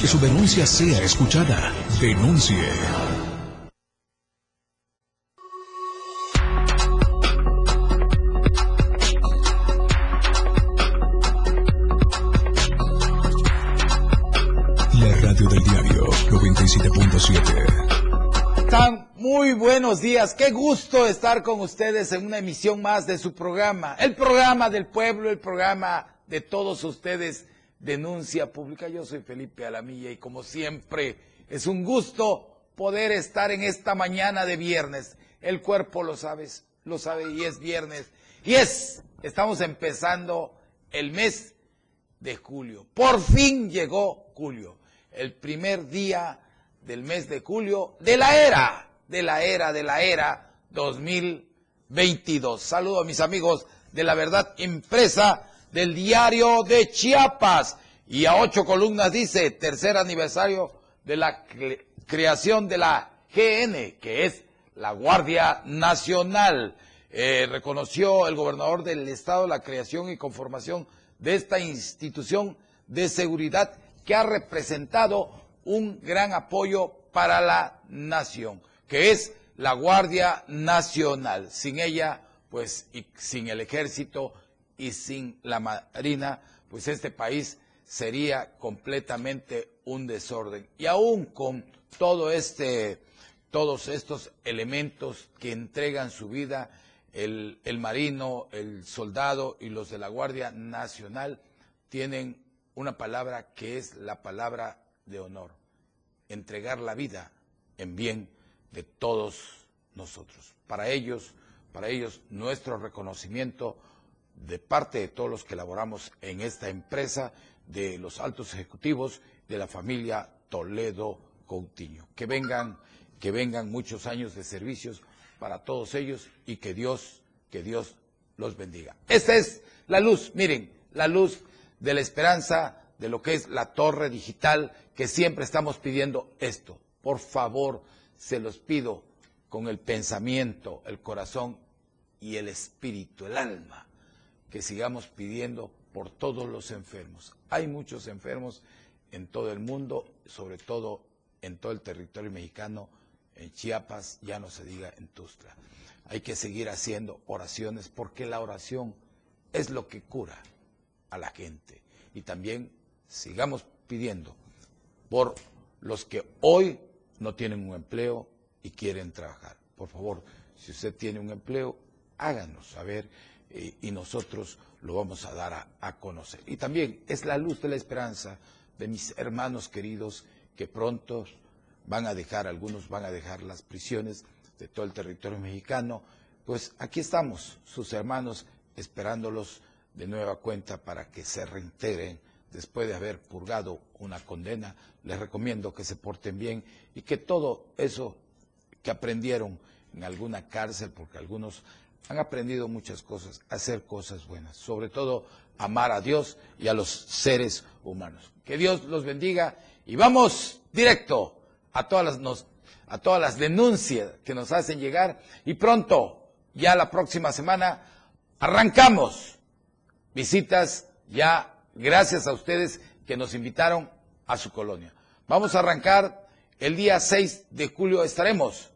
Que su denuncia sea escuchada. Denuncie. La radio del diario 97.7. Tan muy buenos días. Qué gusto estar con ustedes en una emisión más de su programa. El programa del pueblo, el programa de todos ustedes denuncia pública. Yo soy Felipe Alamilla y como siempre es un gusto poder estar en esta mañana de viernes. El cuerpo lo sabes, lo sabe y es viernes. Y es, estamos empezando el mes de julio. Por fin llegó julio, el primer día del mes de julio de la era, de la era, de la era 2022. Saludo a mis amigos de la verdad impresa del diario de Chiapas. Y a ocho columnas dice, tercer aniversario de la creación de la GN, que es la Guardia Nacional. Eh, reconoció el gobernador del estado la creación y conformación de esta institución de seguridad que ha representado un gran apoyo para la nación, que es la Guardia Nacional. Sin ella, pues, y sin el ejército, y sin la Marina, pues este país sería completamente un desorden. Y aún con todo este, todos estos elementos que entregan su vida, el, el marino, el soldado y los de la Guardia Nacional tienen una palabra que es la palabra de honor, entregar la vida en bien de todos nosotros. Para ellos, para ellos nuestro reconocimiento de parte de todos los que laboramos en esta empresa, de los altos ejecutivos, de la familia Toledo Coutinho. Que vengan, que vengan muchos años de servicios para todos ellos y que Dios, que Dios los bendiga. Esta es la luz, miren, la luz de la esperanza de lo que es la torre digital, que siempre estamos pidiendo esto. Por favor, se los pido con el pensamiento, el corazón y el espíritu, el alma que sigamos pidiendo por todos los enfermos. Hay muchos enfermos en todo el mundo, sobre todo en todo el territorio mexicano, en Chiapas, ya no se diga en Tustla. Hay que seguir haciendo oraciones porque la oración es lo que cura a la gente. Y también sigamos pidiendo por los que hoy no tienen un empleo y quieren trabajar. Por favor, si usted tiene un empleo, háganos saber y nosotros lo vamos a dar a, conocer. Y también es la luz de la esperanza de mis hermanos queridos que pronto van a dejar, algunos van a dejar las prisiones de todo el territorio mexicano. Pues aquí estamos, sus hermanos, esperándolos de nueva cuenta para que se reintegren después de haber purgado una condena. Les recomiendo que se porten bien y que todo eso que aprendieron en alguna cárcel, porque algunos han aprendido muchas cosas, hacer cosas buenas, sobre todo amar a Dios y a los seres humanos. Que Dios los bendiga y vamos directo a todas las, a todas las denuncias que nos hacen llegar y pronto, ya la próxima semana, arrancamos visitas ya gracias a ustedes que nos invitaron a su colonia. Vamos a arrancar el día 6 de julio, estaremos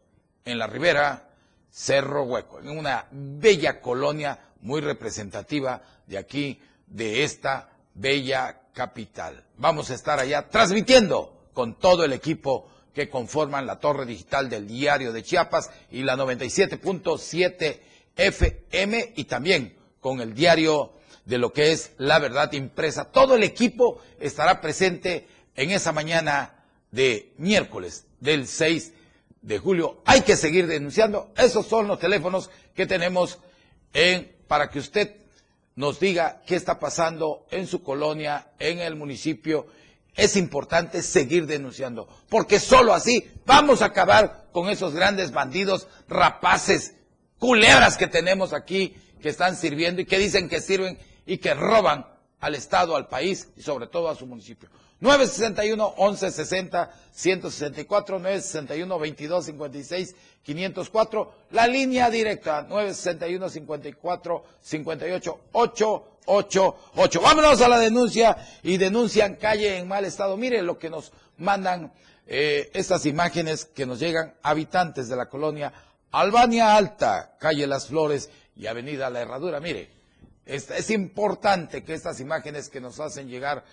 en la Ribera Cerro Hueco, en una bella colonia muy representativa de aquí, de esta bella capital. Vamos a estar allá transmitiendo con todo el equipo que conforman la torre digital del diario de Chiapas y la 97.7 FM y también con el diario de lo que es La Verdad Impresa. Todo el equipo estará presente en esa mañana de miércoles del 6 de julio. Hay que seguir denunciando. Esos son los teléfonos que tenemos en, para que usted nos diga qué está pasando en su colonia, en el municipio. Es importante seguir denunciando, porque solo así vamos a acabar con esos grandes bandidos, rapaces, culebras que tenemos aquí, que están sirviendo y que dicen que sirven y que roban al Estado, al país y sobre todo a su municipio. 961-1160, 164, 961-2256, 504, la línea directa, 961-54, 58, 8, 688. Vámonos a la denuncia y denuncian calle en mal estado. Mire lo que nos mandan eh, estas imágenes que nos llegan habitantes de la colonia Albania Alta, calle Las Flores y Avenida La Herradura. Mire, es importante que estas imágenes que nos hacen llegar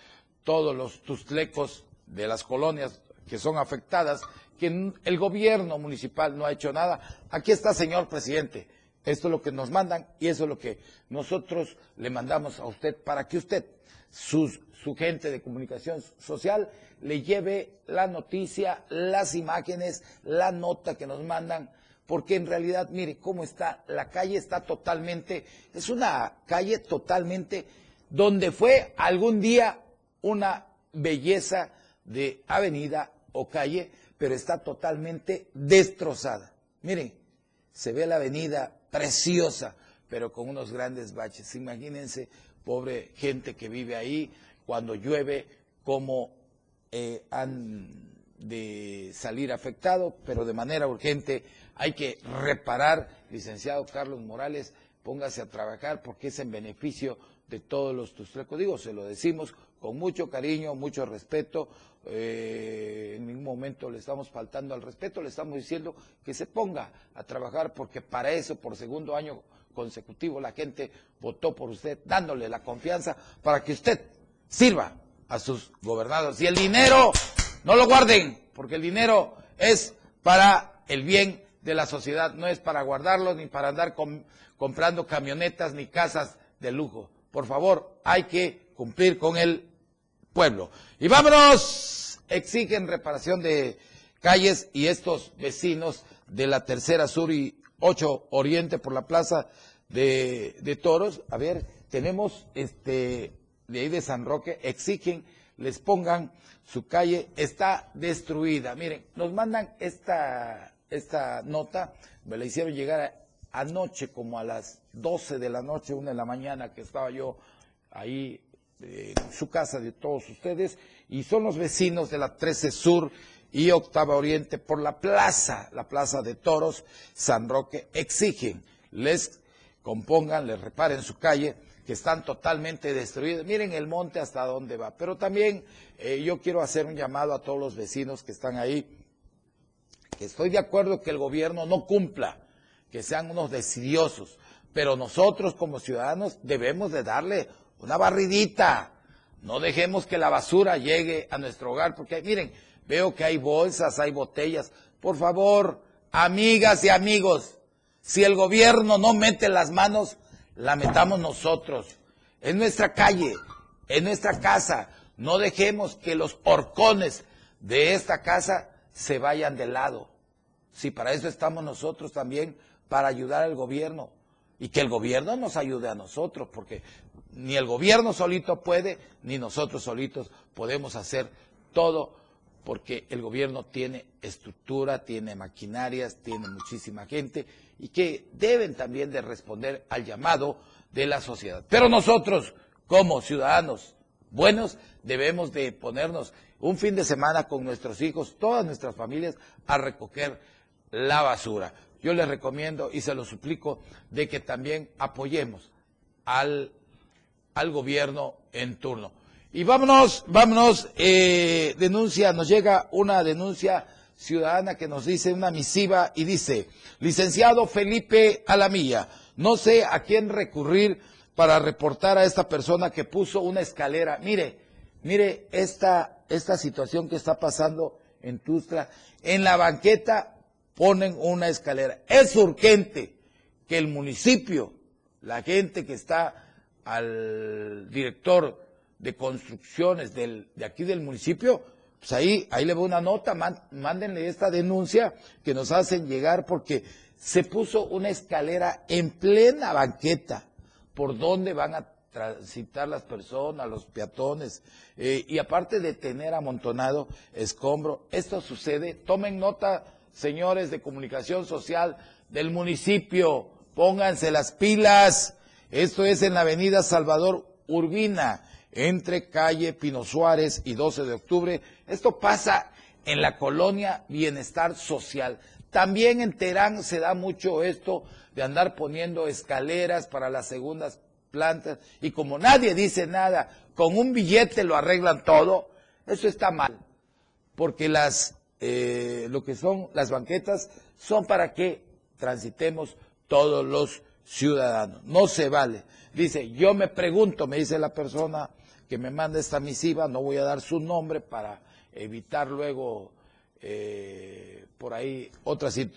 todos los tustlecos de las colonias que son afectadas, que el gobierno municipal no ha hecho nada. Aquí está, señor presidente. Esto es lo que nos mandan y eso es lo que nosotros le mandamos a usted para que usted, su, su gente de comunicación social, le lleve la noticia, las imágenes, la nota que nos mandan, porque en realidad, mire cómo está, la calle está totalmente, es una calle totalmente donde fue algún día una belleza de avenida o calle, pero está totalmente destrozada. Miren, se ve la avenida preciosa, pero con unos grandes baches. Imagínense, pobre gente que vive ahí, cuando llueve, cómo eh, han de salir afectados, pero de manera urgente hay que reparar. Licenciado Carlos Morales, póngase a trabajar porque es en beneficio de todos los tustrecos. Digo, se lo decimos con mucho cariño, mucho respeto. Eh, en ningún momento le estamos faltando al respeto, le estamos diciendo que se ponga a trabajar porque para eso, por segundo año consecutivo, la gente votó por usted, dándole la confianza para que usted sirva a sus gobernados. Y el dinero, no lo guarden, porque el dinero es para el bien de la sociedad, no es para guardarlo ni para andar comprando camionetas ni casas de lujo. Por favor, hay que cumplir con el pueblo. Y vámonos, exigen reparación de calles y estos vecinos de la tercera sur y 8 oriente por la plaza de, de toros, a ver, tenemos este de ahí de San Roque, exigen les pongan su calle, está destruida. Miren, nos mandan esta, esta nota, me la hicieron llegar anoche como a las 12 de la noche, una de la mañana, que estaba yo ahí en su casa de todos ustedes, y son los vecinos de la 13 Sur y Octava Oriente por la plaza, la plaza de toros San Roque, exigen, les compongan, les reparen su calle, que están totalmente destruidas. Miren el monte hasta dónde va. Pero también eh, yo quiero hacer un llamado a todos los vecinos que están ahí, que estoy de acuerdo que el gobierno no cumpla, que sean unos decidiosos, pero nosotros como ciudadanos debemos de darle una barridita. No dejemos que la basura llegue a nuestro hogar, porque miren, veo que hay bolsas, hay botellas. Por favor, amigas y amigos, si el gobierno no mete las manos, la metamos nosotros. En nuestra calle, en nuestra casa. No dejemos que los horcones de esta casa se vayan de lado. Si para eso estamos nosotros también, para ayudar al gobierno. Y que el gobierno nos ayude a nosotros, porque ni el gobierno solito puede, ni nosotros solitos podemos hacer todo, porque el gobierno tiene estructura, tiene maquinarias, tiene muchísima gente y que deben también de responder al llamado de la sociedad. Pero nosotros, como ciudadanos buenos, debemos de ponernos un fin de semana con nuestros hijos, todas nuestras familias, a recoger la basura. Yo les recomiendo y se lo suplico de que también apoyemos al, al gobierno en turno. Y vámonos, vámonos, eh, denuncia, nos llega una denuncia ciudadana que nos dice una misiva y dice, licenciado Felipe Alamilla, no sé a quién recurrir para reportar a esta persona que puso una escalera. Mire, mire esta, esta situación que está pasando en Tustra. En la banqueta ponen una escalera. Es urgente que el municipio, la gente que está al director de construcciones del, de aquí del municipio, pues ahí, ahí le va una nota, mándenle esta denuncia que nos hacen llegar porque se puso una escalera en plena banqueta por donde van a transitar las personas, los peatones, eh, y aparte de tener amontonado escombro, esto sucede, tomen nota, señores de comunicación social del municipio, pónganse las pilas, esto es en la avenida Salvador Urbina, entre calle Pino Suárez y 12 de octubre. Esto pasa en la colonia Bienestar Social. También en Terán se da mucho esto de andar poniendo escaleras para las segundas plantas, y como nadie dice nada, con un billete lo arreglan todo, eso está mal, porque las, eh, lo que son las banquetas son para que transitemos todos los ciudadanos, no se vale. Dice, yo me pregunto, me dice la persona que me manda esta misiva, no voy a dar su nombre para evitar luego eh, por ahí otras, eh,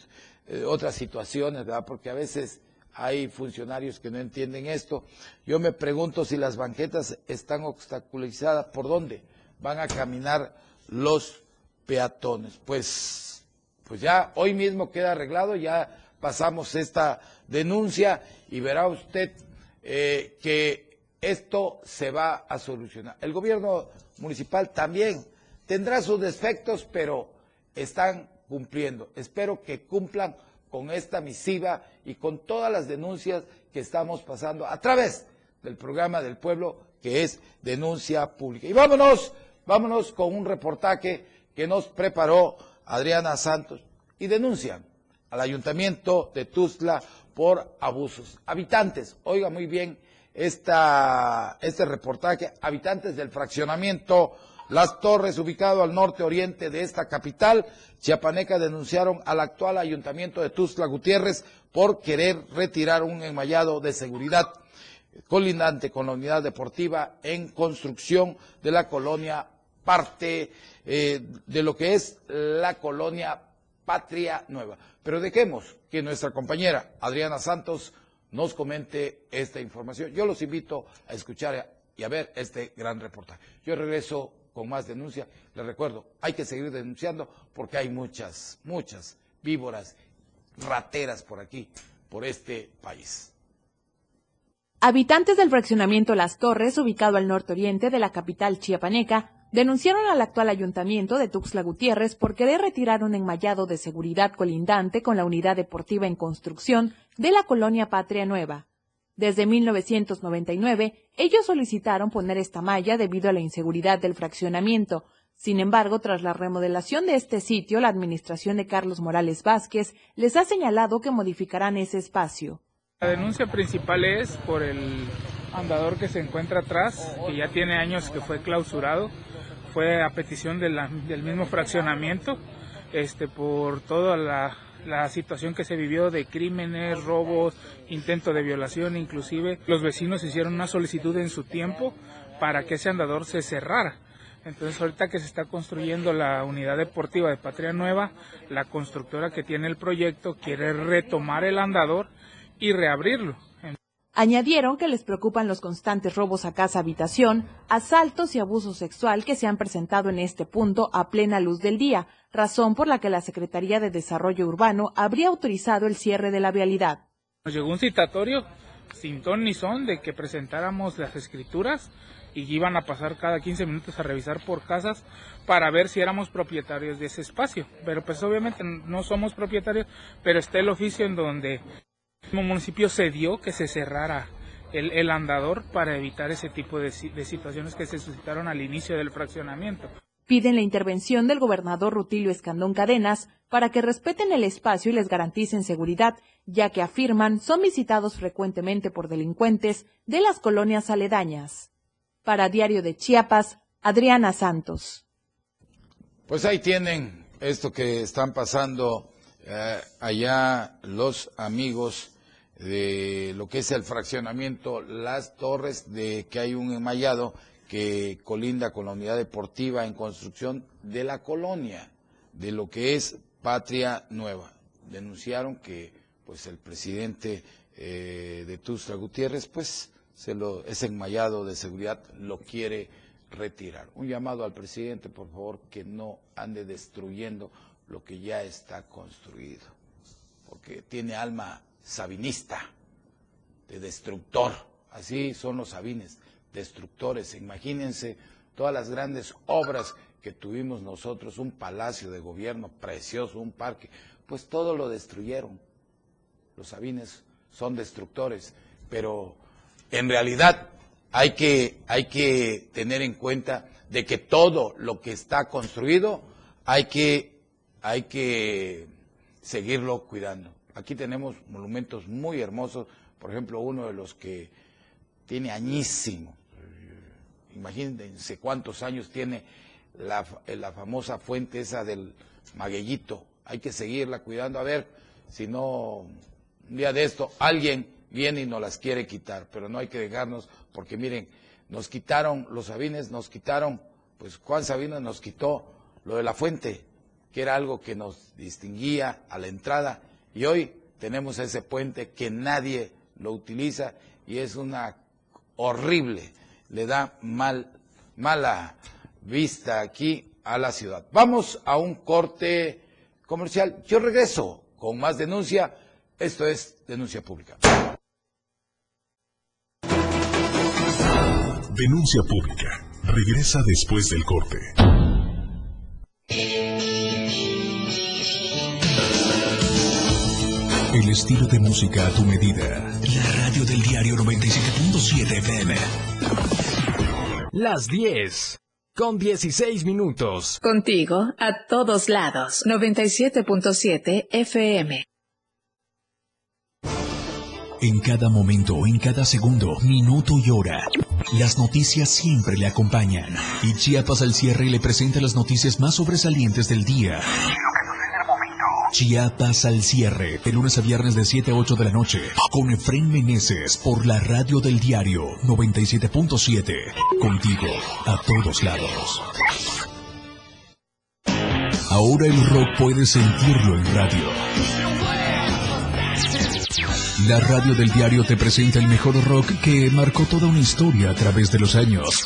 otras situaciones, ¿verdad? Porque a veces hay funcionarios que no entienden esto. Yo me pregunto si las banquetas están obstaculizadas, ¿por dónde van a caminar los peatones? Pues, pues ya hoy mismo queda arreglado, ya pasamos esta denuncia y verá usted eh, que esto se va a solucionar. El gobierno municipal también tendrá sus defectos, pero están cumpliendo. Espero que cumplan con esta misiva y con todas las denuncias que estamos pasando a través del programa del pueblo que es denuncia pública. Y vámonos, vámonos con un reportaje que nos preparó Adriana Santos y denuncian al ayuntamiento de Tuzla por abusos. Habitantes, oiga muy bien este reportaje, habitantes del fraccionamiento Las Torres, ubicado al norte oriente de esta capital, chiapaneca, denunciaron al actual ayuntamiento de Tuzla Gutiérrez por querer retirar un enmayado de seguridad colindante con la unidad deportiva en construcción de la colonia parte eh, de lo que es la colonia Patria Nueva. Pero dejemos que nuestra compañera Adriana Santos nos comente esta información. Yo los invito a escuchar y a ver este gran reportaje. Yo regreso con más denuncia. Les recuerdo, hay que seguir denunciando porque hay muchas, muchas víboras, rateras por aquí, por este país. Habitantes del fraccionamiento Las Torres, ubicado al norte oriente de la capital chiapaneca, denunciaron al actual ayuntamiento de Tuxtla Gutiérrez por querer retirar un enmayado de seguridad colindante con la unidad deportiva en construcción de la colonia Patria Nueva. Desde 1999, ellos solicitaron poner esta malla debido a la inseguridad del fraccionamiento. Sin embargo, tras la remodelación de este sitio, la administración de Carlos Morales Vázquez les ha señalado que modificarán ese espacio. La denuncia principal es por el andador que se encuentra atrás, que ya tiene años que fue clausurado fue a petición de del mismo fraccionamiento, este, por toda la situación que se vivió de crímenes, robos, intento de violación, inclusive los vecinos hicieron una solicitud en su tiempo para que ese andador se cerrara. Entonces ahorita que se está construyendo la unidad deportiva de Patria Nueva, la constructora que tiene el proyecto quiere retomar el andador y reabrirlo. Añadieron que les preocupan los constantes robos a casa habitación, asaltos y abuso sexual que se han presentado en este punto a plena luz del día, razón por la que la Secretaría de Desarrollo Urbano habría autorizado el cierre de la vialidad. Nos llegó un citatorio sin ton ni son de que presentáramos las escrituras y iban a pasar cada 15 minutos a revisar por casas para ver si éramos propietarios de ese espacio. Pero pues obviamente no somos propietarios, pero está el oficio en donde el municipio cedió que se cerrara el, andador para evitar ese tipo de, situaciones que se suscitaron al inicio del fraccionamiento. Piden la intervención del gobernador Rutilio Escandón Cadenas para que respeten el espacio y les garanticen seguridad, ya que afirman son visitados frecuentemente por delincuentes de las colonias aledañas. Para Diario de Chiapas, Adriana Santos. Pues ahí tienen esto que están pasando eh, allá los amigos de lo que es el fraccionamiento Las Torres, de que hay un enmayado que colinda con la unidad deportiva en construcción de la colonia, de lo que es Patria Nueva. Denunciaron que pues el presidente eh, de Tustra Gutiérrez, pues se lo, ese enmayado de seguridad lo quiere retirar. Un llamado al presidente, por favor, que no ande destruyendo lo que ya está construido, porque tiene alma sabinista, de destructor, así son los sabines, destructores. Imagínense todas las grandes obras que tuvimos nosotros, un palacio de gobierno precioso, un parque, pues todo lo destruyeron. Los sabines son destructores, pero en realidad hay que, hay que tener en cuenta de que todo lo que está construido hay que hay que seguirlo cuidando. Aquí tenemos monumentos muy hermosos, por ejemplo, uno de los que tiene añísimo. Imagínense cuántos años tiene la, famosa fuente esa del maguellito. Hay que seguirla cuidando, a ver si no un día de esto alguien viene y nos las quiere quitar, pero no hay que dejarnos, porque miren, nos quitaron los Sabines, nos quitaron, pues Juan Sabines nos quitó lo de la fuente, que era algo que nos distinguía a la entrada, y hoy tenemos ese puente que nadie lo utiliza y es una horrible, le da mal, mala vista aquí a la ciudad. Vamos a un corte comercial. Yo regreso con más denuncia. Esto es denuncia pública. Denuncia pública. Regresa después del corte. El estilo de música a tu medida. La radio del diario 97.7 FM. Las 10. Con 16 minutos. Contigo a todos lados. 97.7 FM. En cada momento, en cada segundo, minuto y hora, las noticias siempre le acompañan. Y Chiapas al cierre le presenta las noticias más sobresalientes del día. Chiapas al cierre, de lunes a viernes de 7 a 8 de la noche, con Efren Meneses por la radio del diario 97.7. Contigo, a todos lados. Ahora el rock puede sentirlo en radio. La radio del diario te presenta el mejor rock que marcó toda una historia a través de los años.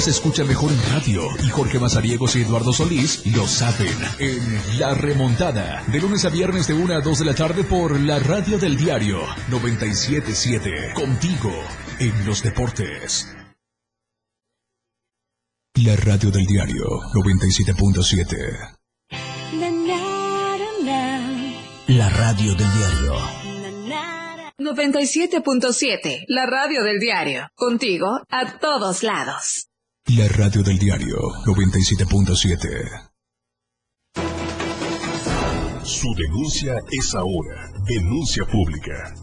Se escucha mejor en radio y Jorge Mazariegos y Eduardo Solís lo saben en La Remontada, de lunes a viernes de 1 a 2 de la tarde por la radio del diario 977, contigo en los deportes. La radio del diario 97.7. La radio del diario 97.7, la radio del diario. Contigo a todos lados. La radio del diario 97.7. Su denuncia es ahora. Denuncia pública.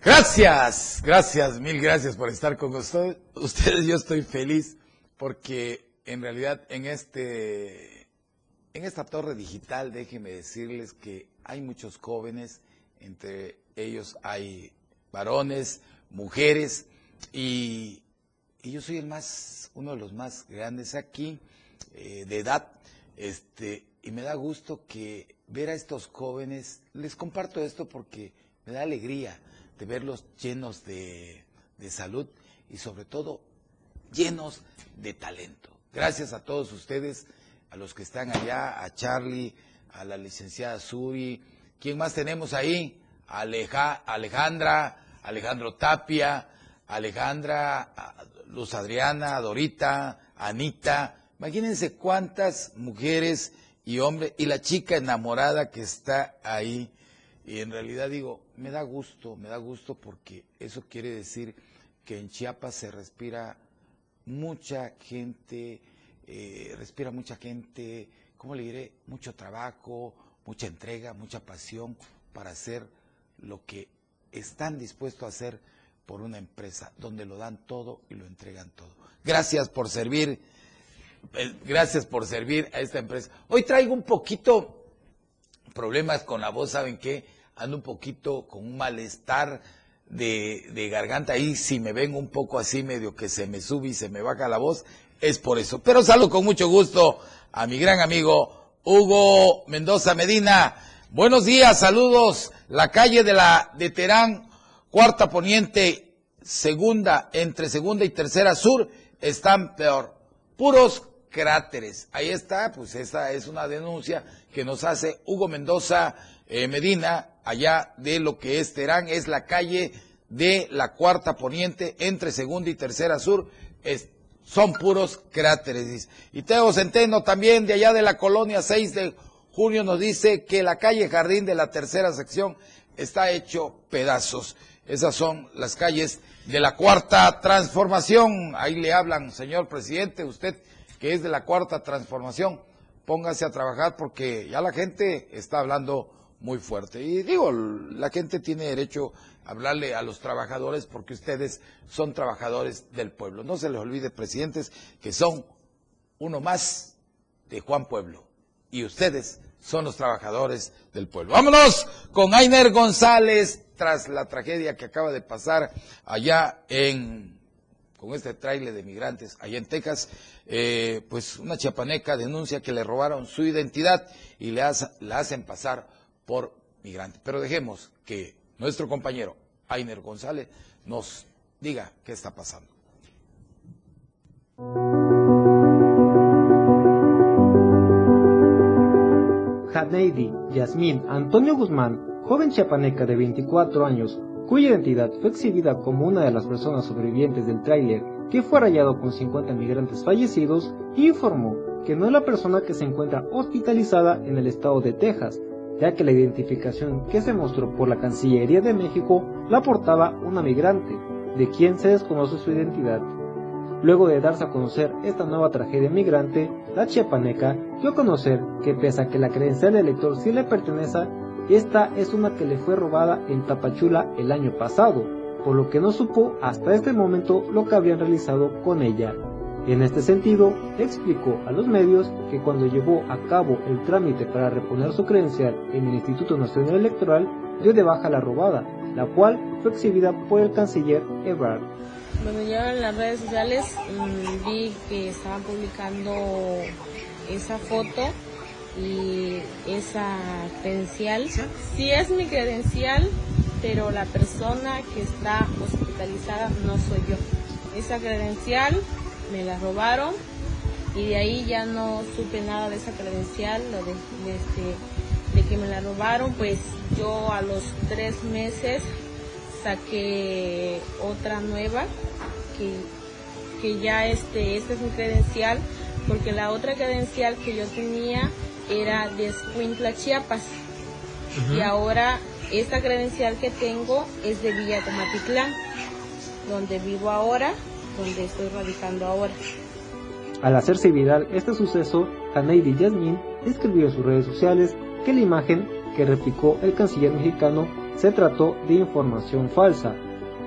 Gracias, gracias, mil gracias por estar con ustedes. Ustedes, yo estoy feliz porque en realidad en este, en esta torre digital, déjenme decirles que hay muchos jóvenes, entre ellos hay varones, mujeres, y, yo soy el más, uno de los más grandes aquí, eh, de edad, este, y me da gusto que ver a estos jóvenes, les comparto esto porque me da alegría de verlos llenos de, de salud y sobre todo llenos de talento. Gracias a todos ustedes, a los que están allá, a Charlie, a la licenciada Suri. ¿Quién más tenemos ahí? Aleja, Alejandra, Alejandro Tapia, Alejandra, Luz Adriana, Dorita, Anita. Imagínense cuántas mujeres y hombres y la chica enamorada que está ahí. Y en realidad digo, me da gusto, me da gusto porque eso quiere decir que en Chiapas se respira mucha gente, eh, respira mucha gente, ¿cómo le diré? Mucho trabajo, mucha entrega, mucha pasión para hacer lo que están dispuestos a hacer por una empresa, donde lo dan todo y lo entregan todo. Gracias por servir, eh, gracias por servir a esta empresa. Hoy traigo un poquito problemas con la voz, ¿saben qué? Ando un poquito con un malestar de, garganta ahí, si me ven un poco así, medio que se me sube y se me baja la voz, es por eso. Pero saludo con mucho gusto a mi gran amigo Hugo Mendoza Medina. Buenos días, saludos. La calle de la de Terán, cuarta poniente, segunda, entre segunda y tercera sur, están peor. Puros cráteres. Ahí está, pues esa es una denuncia que nos hace Hugo Mendoza eh, Medina, allá de lo que es Terán, es la calle de la cuarta poniente, entre segunda y tercera sur, son puros cráteres. Y Teo Centeno también de allá de la colonia 6 de junio nos dice que la calle Jardín de la tercera sección está hecho pedazos. Esas son las calles de la cuarta transformación. Ahí le hablan, señor presidente, usted que es de la cuarta transformación, póngase a trabajar porque ya la gente está hablando muy fuerte. Y digo, la gente tiene derecho a hablarle a los trabajadores porque ustedes son trabajadores del pueblo. No se les olvide, presidentes, que son uno más de Juan Pueblo. Y ustedes son los trabajadores del pueblo. Vámonos con Ainer González tras la tragedia que acaba de pasar allá en con este trailer de migrantes allá en Texas, eh, pues una chiapaneca denuncia que le robaron su identidad y le la hacen pasar por migrante. Pero dejemos que nuestro compañero Ainer González nos diga qué está pasando. Janeidi Yasmín Antonio Guzmán, joven chiapaneca de 24 años, cuya identidad fue exhibida como una de las personas sobrevivientes del tráiler que fue rayado con 50 migrantes fallecidos, informó que no es la persona que se encuentra hospitalizada en el estado de Texas, ya que la identificación que se mostró por la Cancillería de México la portaba una migrante, de quien se desconoce su identidad. Luego de darse a conocer esta nueva tragedia migrante, la chiapaneca dio a conocer que pese a que la credencial del elector sí le pertenece, esta es una que le fue robada en Tapachula el año pasado, por lo que no supo hasta este momento lo que habían realizado con ella. En este sentido, explicó a los medios que cuando llevó a cabo el trámite para reponer su credencial en el Instituto Nacional Electoral, dio de baja la robada, la cual fue exhibida por el canciller Ebrard. Bueno, yo en las redes sociales mm, vi que estaban publicando esa foto y esa credencial. Sí es mi credencial, pero la persona que está hospitalizada no soy yo. Esa credencial me la robaron y de ahí ya no supe nada de esa credencial, lo de, este, de que me la robaron, pues yo a los tres meses saqué otra nueva que, que ya este, esta es mi credencial, porque la otra credencial que yo tenía era de Escuintla, Chiapas. Y ahora esta credencial que tengo es de Villa Tomatitlán, donde vivo ahora, donde estoy radicando ahora. Al hacerse viral este suceso, Haneidi Yasmin escribió en sus redes sociales que la imagen que replicó el canciller mexicano se trató de información falsa.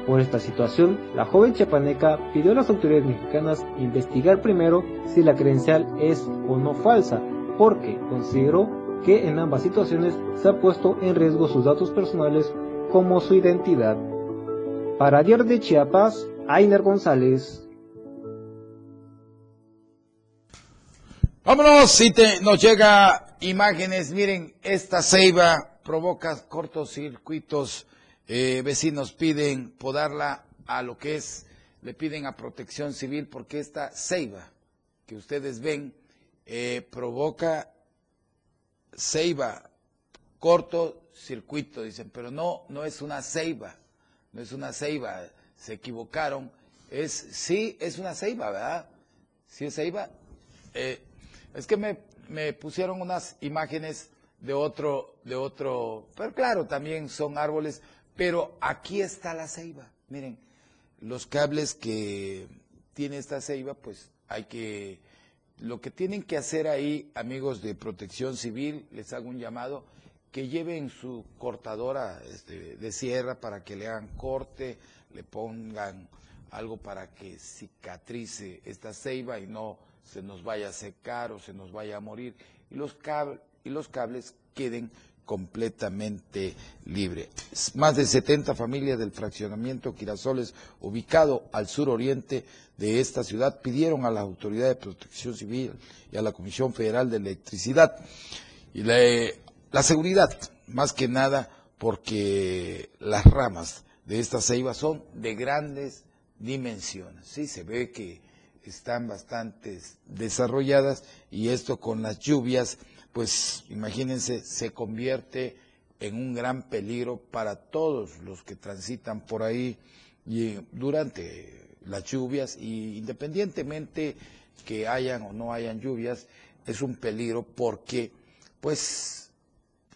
Por esta situación, la joven chiapaneca pidió a las autoridades mexicanas investigar primero si la credencial es o no falsa, porque consideró que en ambas situaciones se ha puesto en riesgo sus datos personales como su identidad. Para Diario de Chiapas, Ainer González. Vámonos, si te, nos llega imágenes, miren, esta ceiba provoca cortocircuitos, eh, vecinos piden podarla a lo que es, le piden a protección civil porque esta ceiba que ustedes ven eh, provoca ceiba, corto circuito, dicen, pero no, no es una ceiba, no es una ceiba, se equivocaron, es, sí, es una ceiba, ¿verdad? Sí es ceiba. Eh, es que me, me pusieron unas imágenes de otro, de otro, pero claro, también son árboles, pero aquí está la ceiba, miren, los cables que tiene esta ceiba, pues hay que lo que tienen que hacer ahí, amigos de protección civil, les hago un llamado, que lleven su cortadora este, de sierra para que le hagan corte, le pongan algo para que cicatrice esta ceiba y no se nos vaya a secar o se nos vaya a morir. Y los, cables, y los cables queden completamente libre. Más de 70 familias del fraccionamiento Quirasoles, ubicado al suroriente de esta ciudad, pidieron a la Autoridad de Protección Civil y a la Comisión Federal de Electricidad y la, la seguridad, más que nada porque las ramas de esta ceiba son de grandes dimensiones. Sí, se ve que están bastante desarrolladas y esto con las lluvias, pues imagínense, se convierte en un gran peligro para todos los que transitan por ahí durante las lluvias y independientemente que hayan o no hayan lluvias, es un peligro porque pues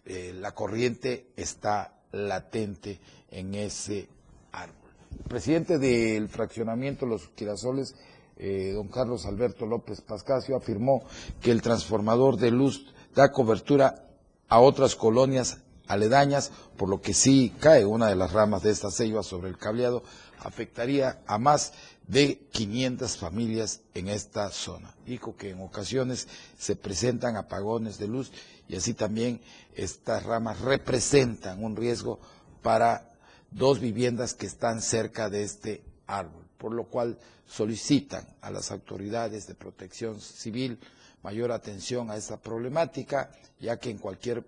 eh, la corriente está latente en ese árbol. El presidente del fraccionamiento Los Quirasoles eh, don Carlos Alberto López Pascasio, afirmó que el transformador de luz da cobertura a otras colonias aledañas, por lo que si cae una de las ramas de esta ceiba sobre el cableado, afectaría a más de 500 familias en esta zona. Dijo que en ocasiones se presentan apagones de luz y así también estas ramas representan un riesgo para dos viviendas que están cerca de este árbol, por lo cual solicitan a las autoridades de protección civil mayor atención a esta problemática, ya que en cualquier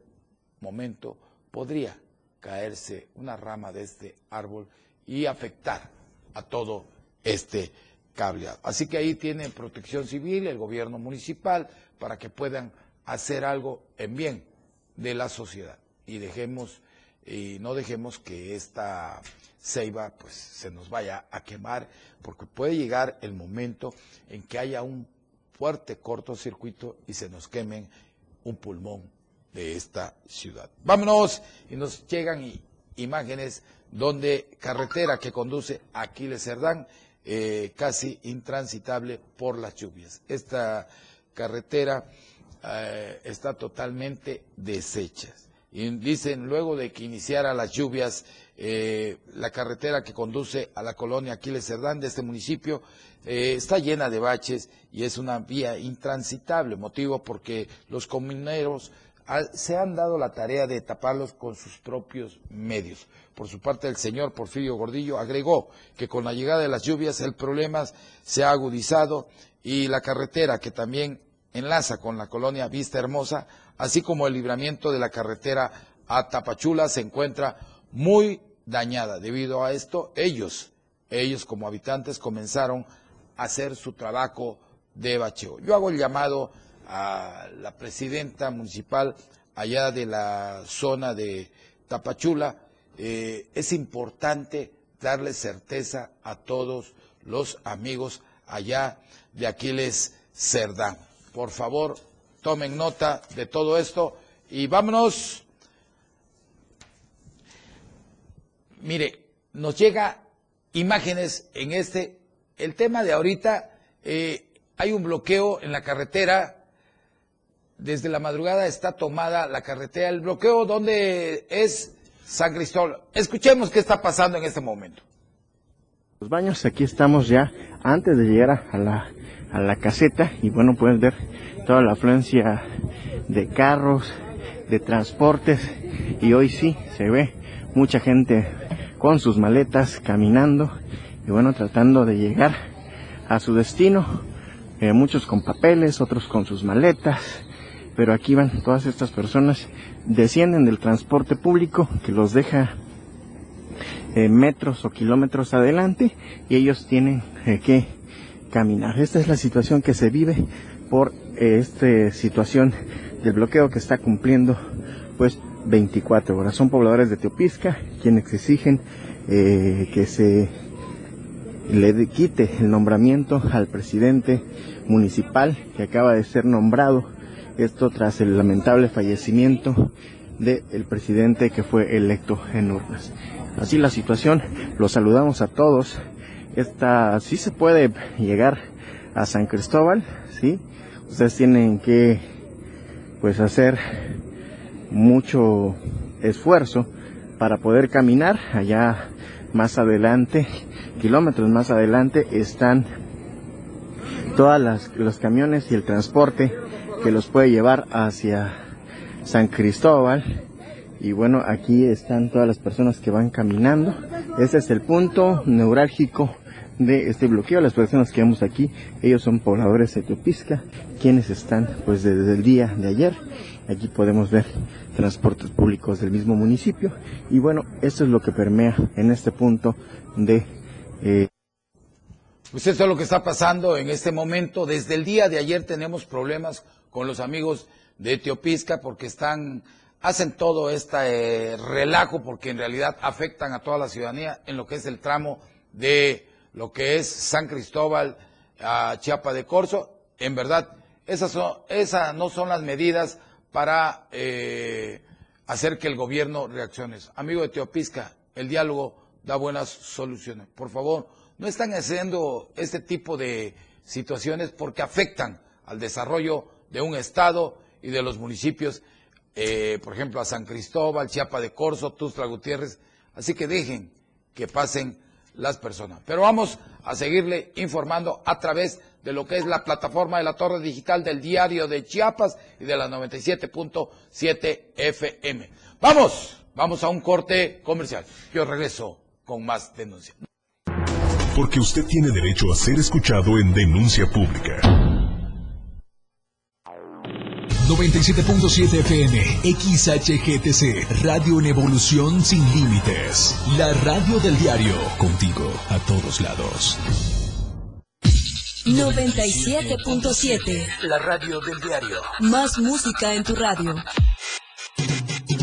momento podría caerse una rama de este árbol y afectar a todo este cableado. Así que ahí tiene protección civil, el gobierno municipal, para que puedan hacer algo en bien de la sociedad y dejemos y no dejemos que esta ceiba pues se nos vaya a quemar porque puede llegar el momento en que haya un fuerte cortocircuito y se nos quemen un pulmón de esta ciudad. Vámonos y nos llegan imágenes donde carretera que conduce a Aquiles Cerdán eh, casi intransitable por las lluvias. Esta carretera eh, está totalmente deshecha. Y dicen, luego de que iniciara las lluvias, eh, la carretera que conduce a la colonia Aquiles Cerdán de este municipio eh, está llena de baches y es una vía intransitable, motivo porque los comuneros se han dado la tarea de taparlos con sus propios medios. Por su parte, el señor Porfirio Gordillo agregó que con la llegada de las lluvias el problema se ha agudizado y la carretera que también enlaza con la colonia Vista Hermosa así como el libramiento de la carretera a Tapachula se encuentra muy dañada. Debido a esto, ellos, ellos como habitantes comenzaron hacer su trabajo de bacheo. Yo hago el llamado a la presidenta municipal allá de la zona de Tapachula. Eh, es importante darle certeza a todos los amigos allá de Aquiles Cerdán. Por favor, tomen nota de todo esto y vámonos. Mire, nos llega imágenes en este, el tema de ahorita, eh, hay un bloqueo en la carretera, desde la madrugada está tomada la carretera, el bloqueo donde es San Cristóbal. Escuchemos qué está pasando en este momento. Los baños, aquí estamos ya antes de llegar a la, a la caseta. Y bueno, pueden ver toda la afluencia de carros, de transportes. Y hoy sí se ve mucha gente con sus maletas caminando y bueno tratando de llegar a su destino, eh, muchos con papeles, otros con sus maletas, pero aquí van todas estas personas, descienden del transporte público que los deja eh, metros o kilómetros adelante y ellos tienen eh, que caminar. Esta es la situación que se vive por esta situación del bloqueo que está cumpliendo pues 24 horas. Son pobladores de Teopisca quienes exigen que se le quite el nombramiento al presidente municipal que acaba de ser nombrado. Esto tras el lamentable fallecimiento del presidente que fue electo en urnas. Así la situación, los saludamos a todos. Esta sí se puede llegar a San Cristóbal, sí, ustedes tienen que pues hacer mucho esfuerzo para poder caminar allá más adelante kilómetros más adelante están todas los camiones y el transporte que los puede llevar hacia San Cristóbal Y bueno, aquí están todas las personas que van caminando. Este es el punto neurálgico de este bloqueo. Las personas que vemos aquí, ellos son pobladores de Teopisca, quienes están pues desde el día de ayer. Aquí podemos ver transportes públicos del mismo municipio. Y bueno, esto es lo que permea en este punto de... Eh... Pues esto es lo que está pasando en este momento. Desde el día de ayer tenemos problemas con los amigos de Teopisca porque están hacen todo este relajo porque en realidad afectan a toda la ciudadanía en lo que es el tramo de lo que es San Cristóbal a Chiapa de Corzo. En verdad, esas no son las medidas para eh, hacer que el gobierno reaccione. Amigo de Teopisca, el diálogo da buenas soluciones. Por favor, no están haciendo este tipo de situaciones porque afectan al desarrollo de un Estado y de los municipios, eh, por ejemplo, a San Cristóbal, Chiapa de Corzo, Tustla Gutiérrez. Así que dejen que pasen las personas. Pero vamos a seguirle informando a través de lo que es la plataforma de la torre digital del diario de Chiapas y de la 97.7 FM. Vamos, vamos a un corte comercial. Yo regreso con más denuncias. Porque usted tiene derecho a ser escuchado en denuncia pública. 97.7 FM, XHGTC, Radio en Evolución Sin Límites. La radio del diario, contigo a todos lados. 97.7, La radio del diario. más música en tu radio.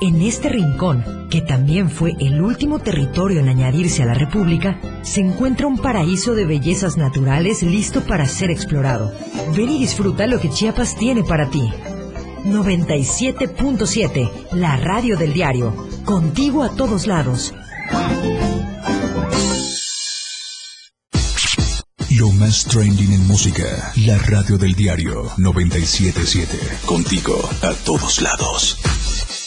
en este rincón, que también fue el último territorio en añadirse a la República, se encuentra un paraíso de bellezas naturales listo para ser explorado. Ven y disfruta lo que Chiapas tiene para ti. 97.7, la radio del diario, contigo a todos lados. Lo más trending en música. La radio del diario 977. Contigo a todos lados.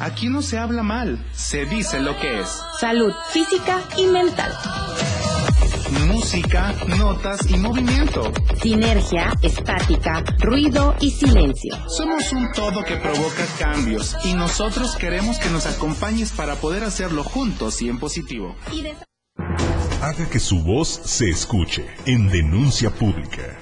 Aquí no se habla mal, se dice lo que es. Salud física y mental. Música, notas y movimiento. Sinergia, estática, ruido y silencio. Somos un todo que provoca cambios y nosotros queremos que nos acompañes para poder hacerlo juntos y en positivo. Haga que su voz se escuche en denuncia pública.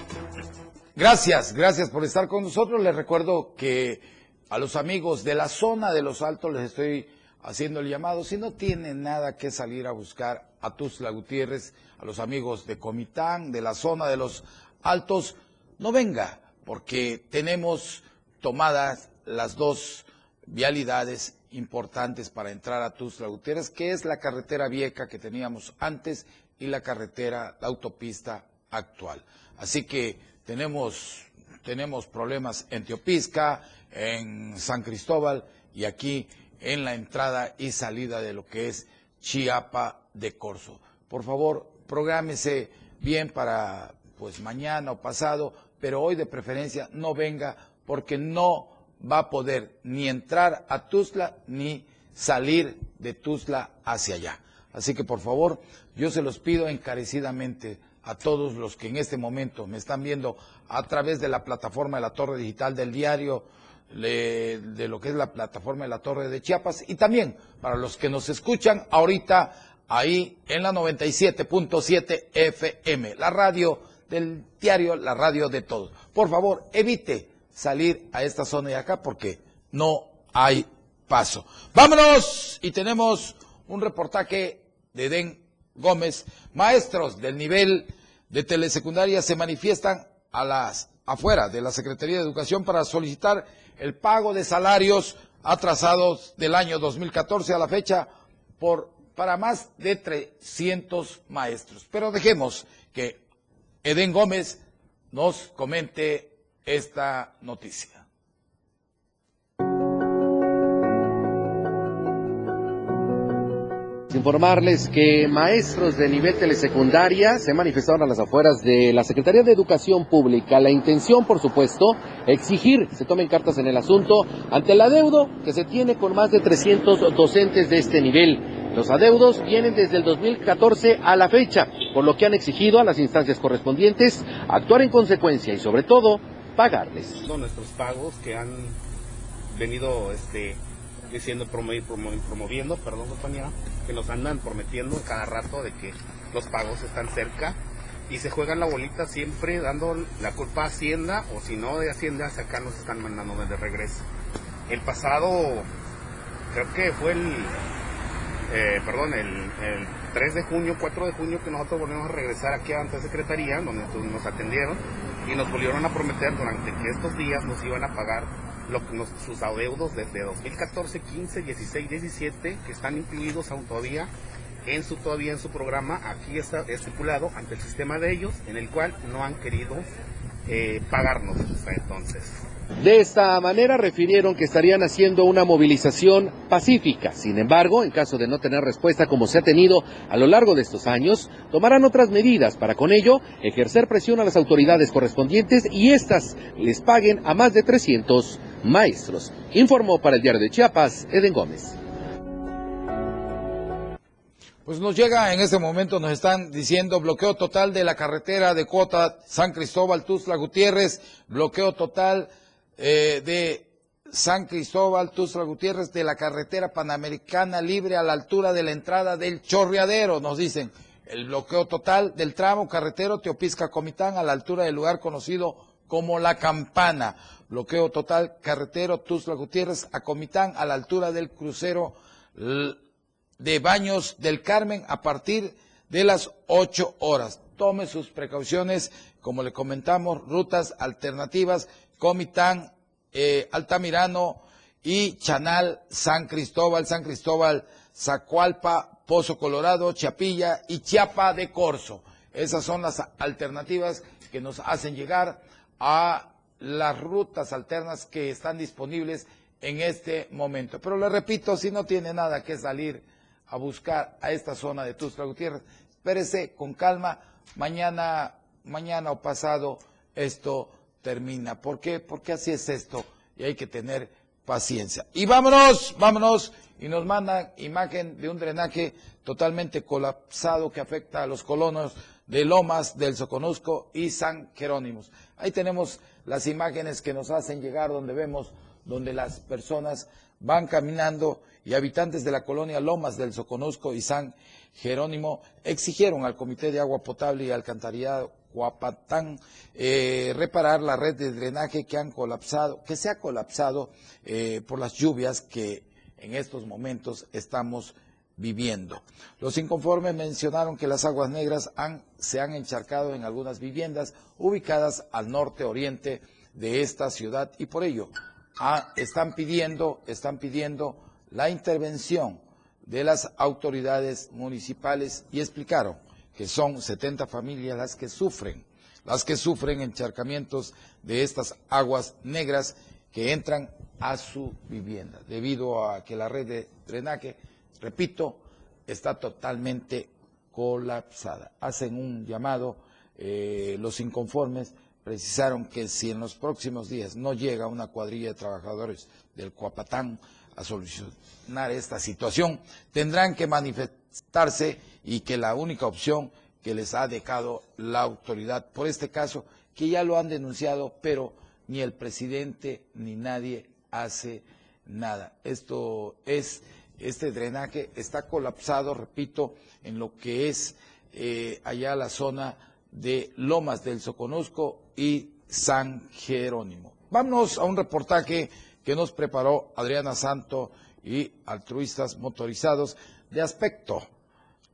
Gracias, gracias por estar con nosotros. Les recuerdo que a los amigos de la zona de los altos les estoy haciendo el llamado. Si no tienen nada que salir a buscar a Tuzla Gutiérrez, a los amigos de Comitán, de la zona de los altos, no venga, porque tenemos tomadas las dos vialidades importantes para entrar a Tuzla Gutiérrez, que es la carretera vieja que teníamos antes y la carretera, la autopista actual. Así que tenemos, tenemos problemas en Teopisca, en San Cristóbal y aquí en la entrada y salida de lo que es Chiapa de Corzo. Por favor, prográmese bien para pues mañana o pasado, pero hoy de preferencia no venga porque no va a poder ni entrar a Tuzla ni salir de Tuzla hacia allá. Así que por favor, yo se los pido encarecidamente a todos los que en este momento me están viendo a través de la plataforma de la Torre Digital del diario, de lo que es la plataforma de la Torre de Chiapas y también para los que nos escuchan ahorita ahí en la 97.7 FM, la radio del diario, la radio de todos. Por favor, evite salir a esta zona de acá porque no hay paso. Vámonos y tenemos un reportaje de Den Gómez. Maestros del nivel de telesecundaria se manifiestan a las afuera de la Secretaría de Educación para solicitar el pago de salarios atrasados del año 2014 a la fecha por para más de 300 maestros. Pero dejemos que Eden Gómez nos comente esta noticia. Informarles que maestros de nivel telesecundaria se manifestaron a las afueras de la Secretaría de Educación Pública. La intención, por supuesto, exigir se tomen cartas en el asunto ante el adeudo que se tiene con más de 300 docentes de este nivel. Los adeudos vienen desde el 2014 a la fecha, por lo que han exigido a las instancias correspondientes actuar en consecuencia y sobre todo pagarles. Son nuestros pagos que han venido este, diciendo, promoviendo, perdón compañera, que nos andan prometiendo cada rato de que los pagos están cerca y se juegan la bolita siempre dando la culpa a Hacienda o si no de Hacienda, acá nos están mandando de regreso. El pasado, creo que fue el eh, perdón, el, 3 de junio, 4 de junio, que nosotros volvimos a regresar aquí a la Secretaría, donde nos atendieron, y nos volvieron a prometer durante que estos días nos iban a pagar lo que sus adeudos desde 2014, 15, 16, 17, que están incluidos aún todavía en su todavía en su programa, aquí está estipulado ante el sistema de ellos, en el cual no han querido eh, pagarnos hasta entonces. De esta manera refirieron que estarían haciendo una movilización pacífica. Sin embargo, en caso de no tener respuesta como se ha tenido a lo largo de estos años, tomarán otras medidas para con ello ejercer presión a las autoridades correspondientes y éstas les paguen a más de 300 maestros. Informó para el diario de Chiapas, Eden Gómez. Pues nos llega en este momento, nos están diciendo bloqueo total de la carretera de Cuota San Cristóbal, Tuzla Gutiérrez, bloqueo total eh, de San Cristóbal, Tuzla Gutiérrez, de la carretera panamericana libre a la altura de la entrada del Chorreadero, nos dicen. El bloqueo total del tramo carretero Teopisca Comitán a la altura del lugar conocido como La Campana. Bloqueo total carretero Tuzla Gutiérrez a Comitán a la altura del crucero de Baños del Carmen a partir de las 8 horas. Tome sus precauciones, como le comentamos, rutas alternativas Comitán, eh, Altamirano y Chanal, San Cristóbal, San Cristóbal, Zacualpa, Pozo Colorado, Chapilla y Chiapa de Corzo. Esas son las alternativas que nos hacen llegar a las rutas alternas que están disponibles en este momento. Pero le repito, si no tiene nada que salir a buscar a esta zona de Tuxtla Gutiérrez, espérese con calma, mañana, mañana o pasado esto termina. ¿Por qué? Porque así es esto y hay que tener paciencia. Y vámonos, vámonos, y nos mandan imagen de un drenaje totalmente colapsado que afecta a los colonos de Lomas, del Soconusco y San Jerónimo. Ahí tenemos las imágenes que nos hacen llegar donde vemos donde las personas van caminando y habitantes de la colonia Lomas del Soconusco y San Jerónimo exigieron al Comité de Agua Potable y Alcantarillado Guapatán eh, reparar la red de drenaje que han colapsado, que se ha colapsado eh, por las lluvias que en estos momentos estamos viviendo. Los inconformes mencionaron que las aguas negras se han encharcado en algunas viviendas ubicadas al norte oriente de esta ciudad y por ello ah, están pidiendo, están pidiendo la intervención de las autoridades municipales y explicaron que son 70 familias las que sufren, las que sufren encharcamientos de estas aguas negras que entran a su vivienda, debido a que la red de drenaje, repito, está totalmente colapsada. Hacen un llamado eh, los inconformes precisaron que si en los próximos días no llega una cuadrilla de trabajadores del Cuapatán a solucionar esta situación, tendrán que manifestarse y que la única opción que les ha dejado la autoridad por este caso, que ya lo han denunciado, pero ni el presidente ni nadie hace nada. Esto es, este drenaje está colapsado, repito, en lo que es eh, allá la zona de Lomas del Soconusco y San Jerónimo. Vámonos a un reportaje que nos preparó Adriana Santo y altruistas motorizados de aspecto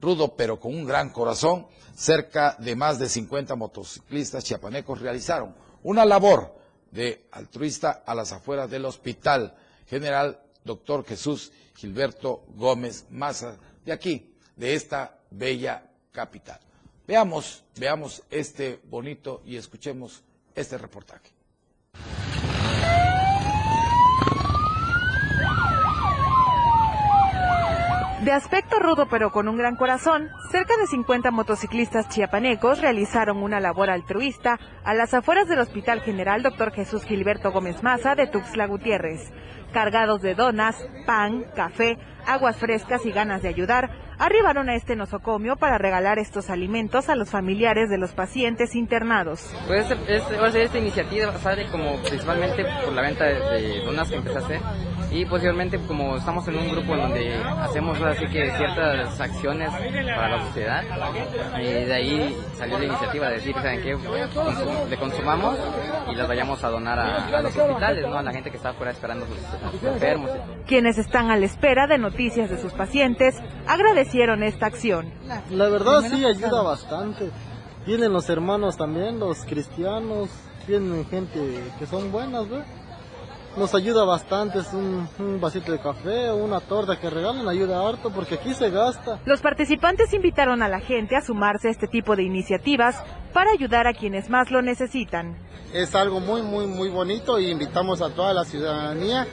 rudo pero con un gran corazón. Cerca de más de 50 motociclistas chiapanecos realizaron una labor de altruista a las afueras del Hospital General Doctor Jesús Gilberto Gómez Maza, de aquí, de esta bella capital. Veamos, veamos este bonito y escuchemos este reportaje. De aspecto rudo pero con un gran corazón, cerca de 50 motociclistas chiapanecos realizaron una labor altruista a las afueras del Hospital General Dr. Jesús Gilberto Gómez Maza de Tuxtla Gutiérrez. Cargados de donas, pan, café, aguas frescas y ganas de ayudar, arribaron a este nosocomio para regalar estos alimentos a los familiares de los pacientes internados. Pues este, esta iniciativa sale como principalmente por la venta de, donas que empecé a hacer y posiblemente como estamos en un grupo en donde hacemos así que ciertas acciones para la sociedad y de ahí salió la iniciativa de decir, ¿saben qué? le consumamos y las vayamos a donar a, los hospitales, ¿no? A la gente que está afuera esperando a sus enfermos. Quienes están a la espera de noticias de sus pacientes agradecieron esta acción. La verdad sí ayuda bastante. Vienen los hermanos también, los cristianos, vienen gente que son buenas, ¿ve? Nos ayuda bastante, es un, vasito de café o una torta que regalan, ayuda harto porque aquí se gasta. Los participantes invitaron a la gente a sumarse a este tipo de iniciativas para ayudar a quienes más lo necesitan. Es algo muy, muy, muy bonito y invitamos a toda la ciudadanía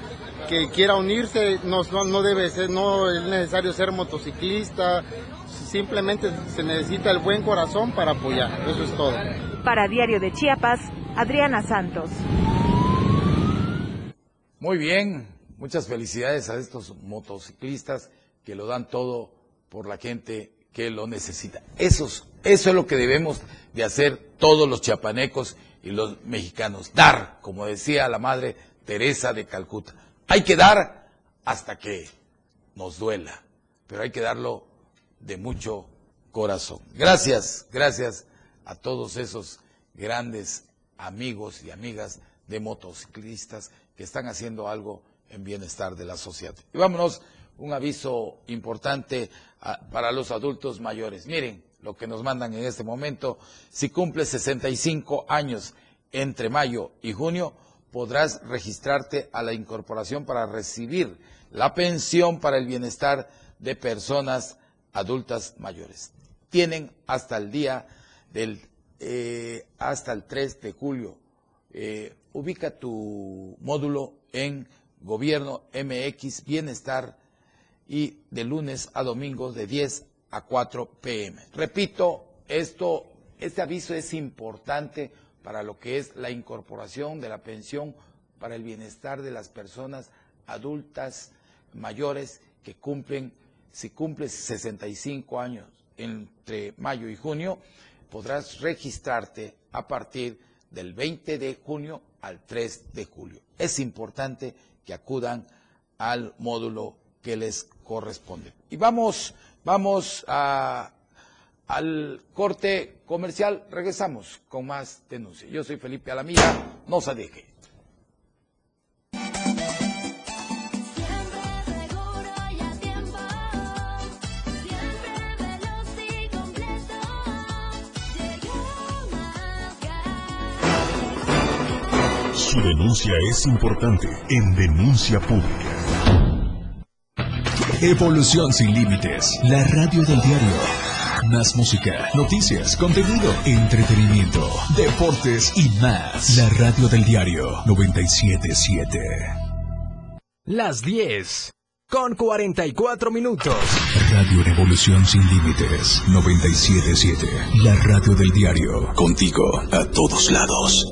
que quiera unirse, no, no, debe ser, no es necesario ser motociclista, simplemente se necesita el buen corazón para apoyar, eso es todo. Para Diario de Chiapas, Adriana Santos. Muy bien, muchas felicidades a estos motociclistas que lo dan todo por la gente que lo necesita. eso es lo que debemos de hacer todos los chiapanecos y los mexicanos. Dar, como decía la madre Teresa de Calcuta. Hay que dar hasta que nos duela, pero hay que darlo de mucho corazón. Gracias, gracias a todos esos grandes amigos y amigas de motociclistas que están haciendo algo en bienestar de la sociedad. Y vámonos, un aviso importante ah, para los adultos mayores. Miren lo que nos mandan en este momento. Si cumple 65 años entre mayo y junio, podrás registrarte a la incorporación para recibir la pensión para el bienestar de personas adultas mayores. Tienen hasta el día del, eh, hasta el 3 de julio. Eh, ubica tu módulo en Gobierno MX Bienestar y de lunes a domingo de 10 a 4 pm. Repito, esto, este aviso es importante para lo que es la incorporación de la pensión para el bienestar de las personas adultas mayores que cumplen, si cumples 65 años entre mayo y junio, podrás registrarte a partir del 20 de junio al 3 de julio. Es importante que acudan al módulo que les corresponde. Y vamos, vamos a al corte comercial, regresamos con más denuncias. Yo soy Felipe Alamira, no se deje. Su denuncia es importante en denuncia pública. Evolución sin límites, la radio del diario. Más música, noticias, contenido, entretenimiento, deportes y más. La radio del diario 977. Las 10 con 44 minutos. Radio Revolución sin límites 977. La radio del diario. Contigo a todos lados.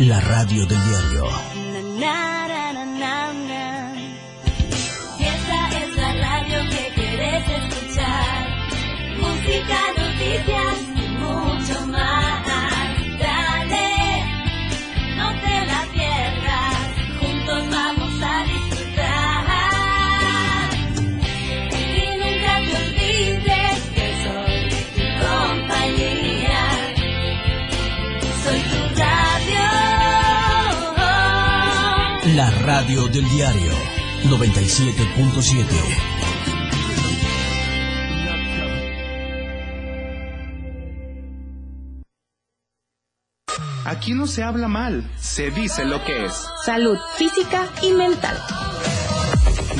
La radio del diario. Esta es la radio que quieres escuchar. Música, noticias radio del diario 97.7. Aquí no se habla mal, se dice lo que es. Salud física y mental.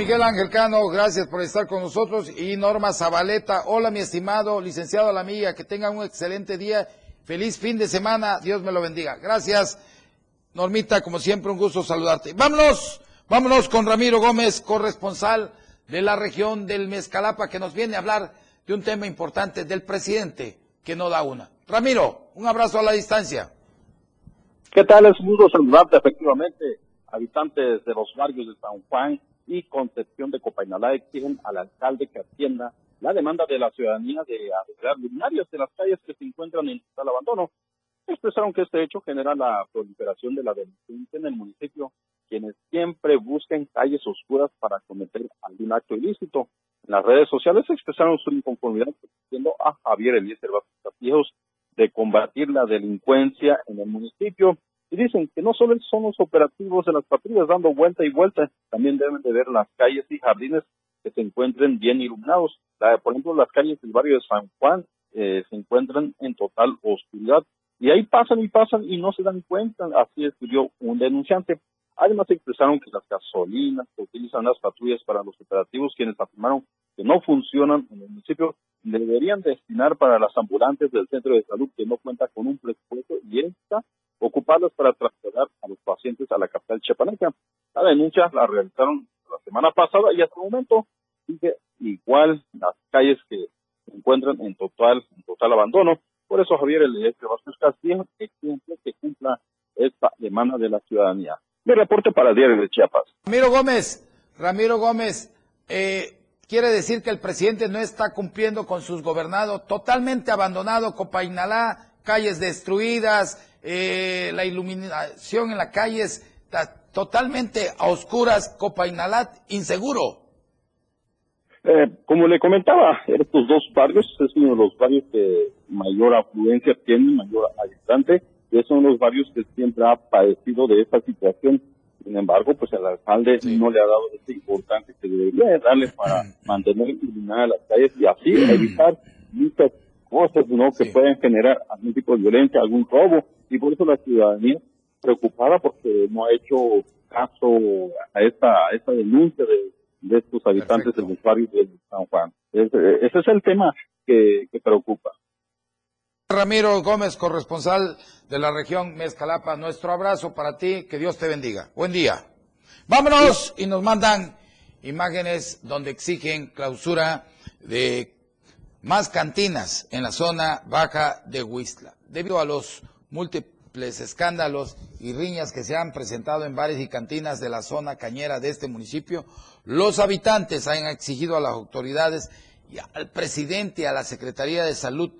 Miguel Ángel Cano, gracias por estar con nosotros. Y Norma Zabaleta, hola mi estimado licenciado la amiga, que tengan un excelente día. Feliz fin de semana, Dios me lo bendiga. Gracias, Normita, como siempre un gusto saludarte. Vámonos, vámonos con Ramiro Gómez, corresponsal de la región del Mezcalapa, que nos viene a hablar de un tema importante del presidente, que no da una. Ramiro, un abrazo a la distancia. ¿Qué tal? Es un gusto saludarte, efectivamente. Habitantes de los barrios de San Juan y Concepción de Copainalá exigen al alcalde que atienda la demanda de la ciudadanía de arreglar luminarias de las calles que se encuentran en total abandono. Expresaron que este hecho genera la proliferación de la delincuencia en el municipio, quienes siempre buscan calles oscuras para cometer algún acto ilícito. En las redes sociales expresaron su inconformidad pidiendo a Javier Eliezer Vázquez de combatir la delincuencia en el municipio y dicen que no solo son los operativos de las patrullas dando vuelta y vuelta, también deben de ver las calles y jardines que se encuentren bien iluminados. Por ejemplo, las calles del barrio de San Juan eh, se encuentran en total oscuridad y ahí pasan y pasan y no se dan cuenta, así escribió un denunciante. Además expresaron que las gasolinas que utilizan las patrullas para los operativos, quienes afirmaron que no funcionan en el municipio, deberían destinar para las ambulantes del centro de salud que no cuenta con un presupuesto y esta ocuparlas para trasladar a los pacientes a la capital chiapaneca. La denuncia la realizaron la semana pasada y hasta el momento sigue igual las calles que se encuentran en total, en total abandono. Por eso Javier el Vázquez Castillo exige que cumpla esta demanda de la ciudadanía. Mi reporte para el Diario de Chiapas. Ramiro Gómez, Ramiro Gómez, eh, quiere decir que el presidente no está cumpliendo con sus gobernados, totalmente abandonado Copainalá, calles destruidas, eh, la iluminación en las calles ta- totalmente a oscuras, Copainalá inseguro. Eh, como le comentaba, estos dos barrios es uno de los barrios que mayor afluencia tiene, mayor habitante, y es uno de los barrios que siempre ha padecido de esta situación. Sin embargo, pues el alcalde no le ha dado ese importante que debería de darle para mantener iluminadas las calles y así evitar muchas cosas ¿no? que pueden generar algún tipo de violencia, algún robo, y por eso la ciudadanía preocupada porque no ha hecho caso a esta, a esta denuncia de, de estos habitantes de los barrios de San Juan. Ese, ese es el tema que, que preocupa. Ramiro Gómez, corresponsal de la región Mezcalapa, nuestro abrazo para ti, que Dios te bendiga. Buen día. Vámonos y nos mandan imágenes donde exigen clausura de más cantinas en la zona baja de Huistla. Debido a los múltiples escándalos y riñas que se han presentado en bares y cantinas de la zona cañera de este municipio, los habitantes han exigido a las autoridades y al presidente y a la Secretaría de Salud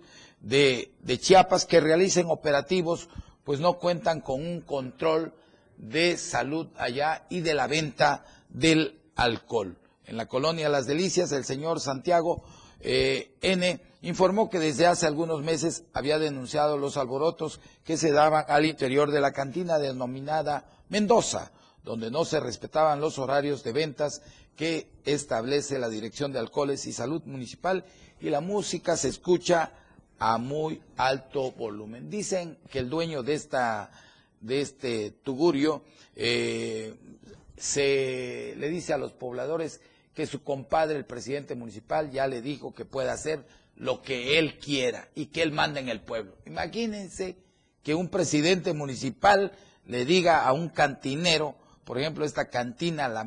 de, Chiapas que realicen operativos, pues no cuentan con un control de salud allá y de la venta del alcohol. En la colonia Las Delicias, el señor Santiago eh, N informó que desde hace algunos meses había denunciado los alborotos que se daban al interior de la cantina denominada Mendoza, donde no se respetaban los horarios de ventas que establece la Dirección de Alcoholes y Salud Municipal y la música se escucha a muy alto volumen. Dicen que el dueño de esta de este tugurio eh, se le dice a los pobladores que su compadre, el presidente municipal, ya le dijo que puede hacer lo que él quiera y que él manda en el pueblo. Imagínense que un presidente municipal le diga a un cantinero, por ejemplo, esta cantina la,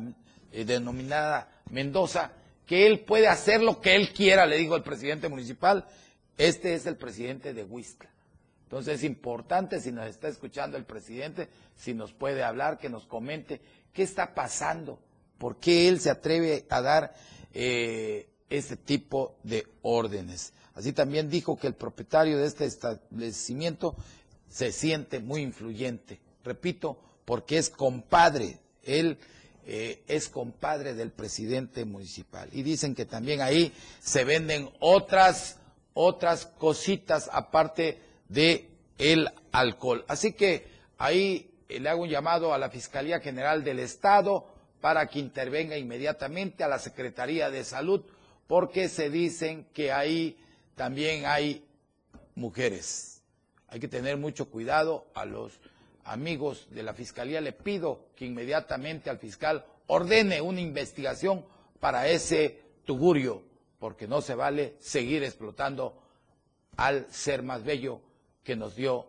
eh, denominada Mendoza, que él puede hacer lo que él quiera, le dijo el presidente municipal. Este es el presidente de Huistla. Entonces es importante, si nos está escuchando el presidente, si nos puede hablar, que nos comente qué está pasando ¿Por qué él se atreve a dar eh, ese tipo de órdenes? Así también dijo que el propietario de este establecimiento se siente muy influyente. Repito, porque es compadre, él eh, es compadre del presidente municipal. Y dicen que también ahí se venden otras, otras cositas aparte de el alcohol. Así que ahí le hago un llamado a la Fiscalía General del Estado, para que intervenga inmediatamente a la Secretaría de Salud, porque se dicen que ahí también hay mujeres. Hay que tener mucho cuidado a los amigos de la Fiscalía. Le pido que inmediatamente al fiscal ordene una investigación para ese tugurio, porque no se vale seguir explotando al ser más bello que nos dio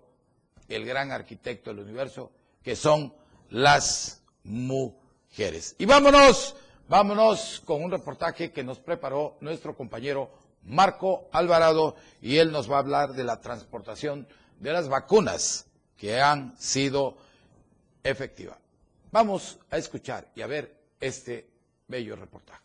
el gran arquitecto del universo, que son las mujeres. Y vámonos, vámonos con un reportaje que nos preparó nuestro compañero Marco Alvarado y él nos va a hablar de la transportación de las vacunas que han sido efectivas. Vamos a escuchar y a ver este bello reportaje.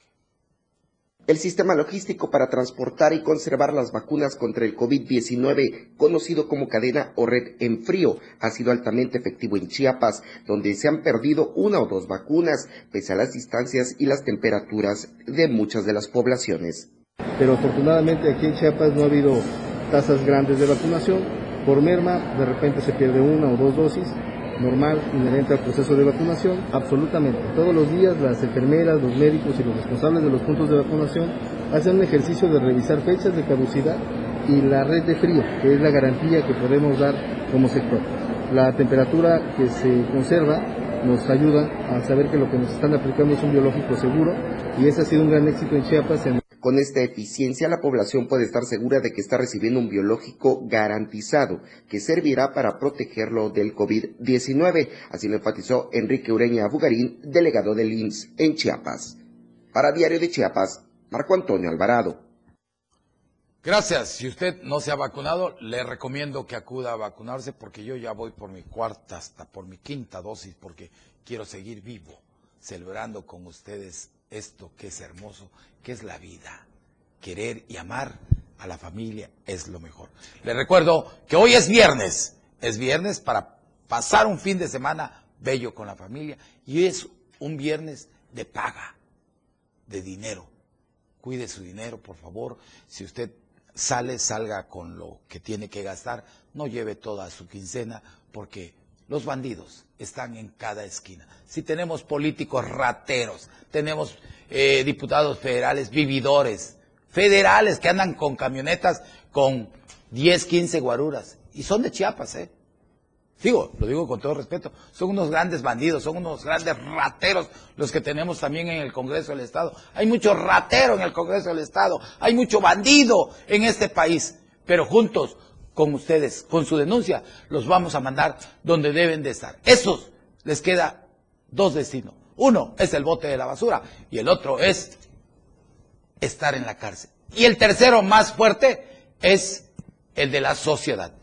El sistema logístico para transportar y conservar las vacunas contra el COVID-19, conocido como cadena o red en frío, ha sido altamente efectivo en Chiapas, donde se han perdido una o dos vacunas, pese a las distancias y las temperaturas de muchas de las poblaciones. Pero afortunadamente aquí en Chiapas no ha habido tasas grandes de vacunación. Por merma, de repente se pierde una o dos dosis, normal inherente al proceso de vacunación, absolutamente. Todos los días las enfermeras, los médicos y los responsables de los puntos de vacunación hacen un ejercicio de revisar fechas de caducidad y la red de frío, que es la garantía que podemos dar como sector. La temperatura que se conserva nos ayuda a saber que lo que nos están aplicando es un biológico seguro y ese ha sido un gran éxito en Chiapas. En con esta eficiencia, la población puede estar segura de que está recibiendo un biológico garantizado que servirá para protegerlo del COVID-19. Así lo enfatizó Enrique Ureña Bugarín, delegado del IMSS en Chiapas. Para Diario de Chiapas, Marco Antonio Alvarado. Gracias. Si usted no se ha vacunado, le recomiendo que acuda a vacunarse porque yo ya voy por mi cuarta, hasta por mi quinta dosis, porque quiero seguir vivo, celebrando con ustedes esto que es hermoso, que es la vida. Querer y amar a la familia es lo mejor. Le recuerdo que hoy es viernes, es viernes para pasar un fin de semana bello con la familia y es un viernes de paga, de dinero. Cuide su dinero, por favor. Si usted sale, salga con lo que tiene que gastar, no lleve toda su quincena porque los bandidos están en cada esquina. Si tenemos políticos rateros, tenemos eh, diputados federales vividores, federales que andan con camionetas con 10, 15 guaruras. Y son de Chiapas, ¿eh? Digo, lo digo con todo respeto, son unos grandes bandidos, son unos grandes rateros los que tenemos también en el Congreso del Estado. Hay mucho ratero en el Congreso del Estado, hay mucho bandido en este país, pero juntos con ustedes, con su denuncia, los vamos a mandar donde deben de estar. Esos les queda dos destinos. Uno es el bote de la basura y el otro es estar en la cárcel. Y el tercero más fuerte es el de la sociedad.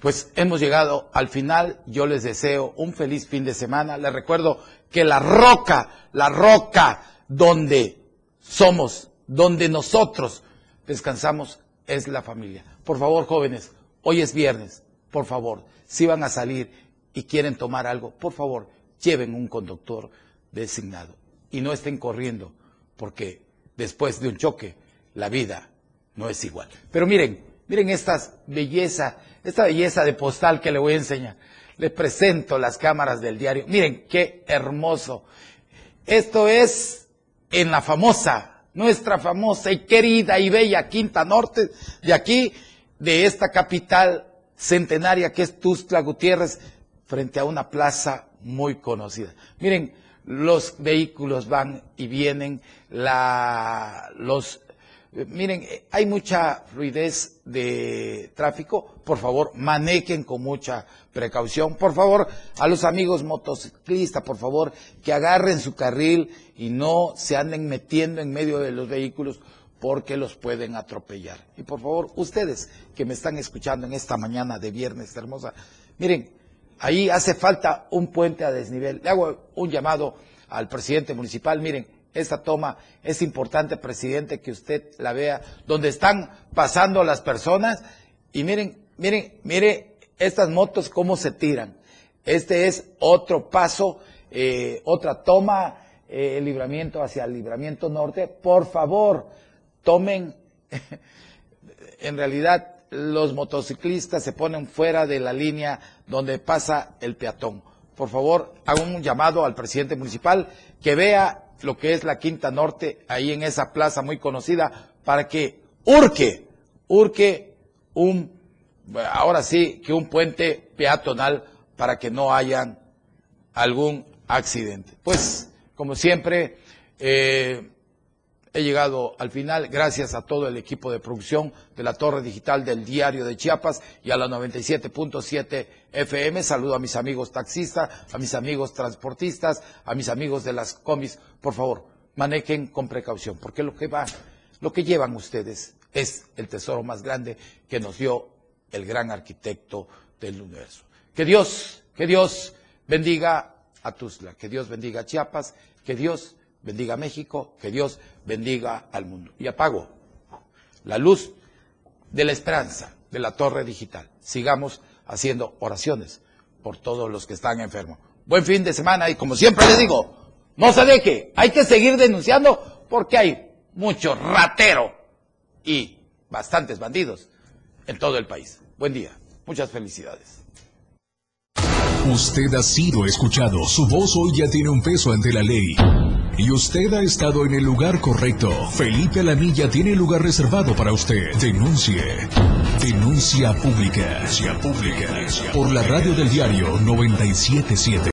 Pues hemos llegado al final. Yo les deseo un feliz fin de semana. Les recuerdo que la roca, la roca donde somos, donde nosotros descansamos es la familia. Por favor, jóvenes, hoy es viernes. Por favor, si van a salir y quieren tomar algo, por favor, lleven un conductor designado y no estén corriendo porque después de un choque la vida no es igual. Pero miren, miren esta belleza esta belleza de postal que le voy a enseñar. Les presento las cámaras del diario. Miren qué hermoso. Esto es en la famosa, nuestra famosa y querida y bella Quinta Norte, de aquí, de esta capital centenaria que es Tuzla Gutiérrez, frente a una plaza muy conocida. Miren, los vehículos van y vienen, la, los Miren, eh, hay mucha fluidez de tráfico. Por favor, manejen con mucha precaución. Por favor, a los amigos motociclistas, por favor, que agarren su carril y no se anden metiendo en medio de los vehículos porque los pueden atropellar. Y por favor, ustedes que me están escuchando en esta mañana de viernes hermosa, miren, ahí hace falta un puente a desnivel. Le hago un llamado al presidente municipal. Miren, esta toma es importante, presidente, que usted la vea, donde están pasando las personas. Y miren, miren, mire estas motos cómo se tiran. Este es otro paso, eh, otra toma, eh, el libramiento hacia el libramiento norte. Por favor, tomen, en realidad los motociclistas se ponen fuera de la línea donde pasa el peatón. Por favor, hago un llamado al presidente municipal que vea lo que es la Quinta Norte, ahí en esa plaza muy conocida, para que urque, urque un, ahora sí, que un puente peatonal para que no haya algún accidente. Pues, como siempre, eh, He llegado al final gracias a todo el equipo de producción de la Torre Digital del Diario de Chiapas y a la 97.7 FM. Saludo a mis amigos taxistas, a mis amigos transportistas, a mis amigos de las comis. Por favor, manejen con precaución, porque lo que va, lo que llevan ustedes es el tesoro más grande que nos dio el gran arquitecto del universo. Que Dios, que Dios bendiga a Tuzla, que Dios bendiga a Chiapas, que Dios bendiga a México, que Dios bendiga al mundo. Y apago la luz de la esperanza de la torre digital. Sigamos haciendo oraciones por todos los que están enfermos. Buen fin de semana y como siempre les digo, no se deje, hay que seguir denunciando porque hay mucho ratero y bastantes bandidos en todo el país. Buen día, muchas felicidades. Usted ha sido escuchado, su voz hoy ya tiene un peso ante la ley. Y usted ha estado en el lugar correcto. Felipe Alamilla tiene lugar reservado para usted. Denuncie. Denuncia pública. Denuncia pública. Por la radio del diario 977.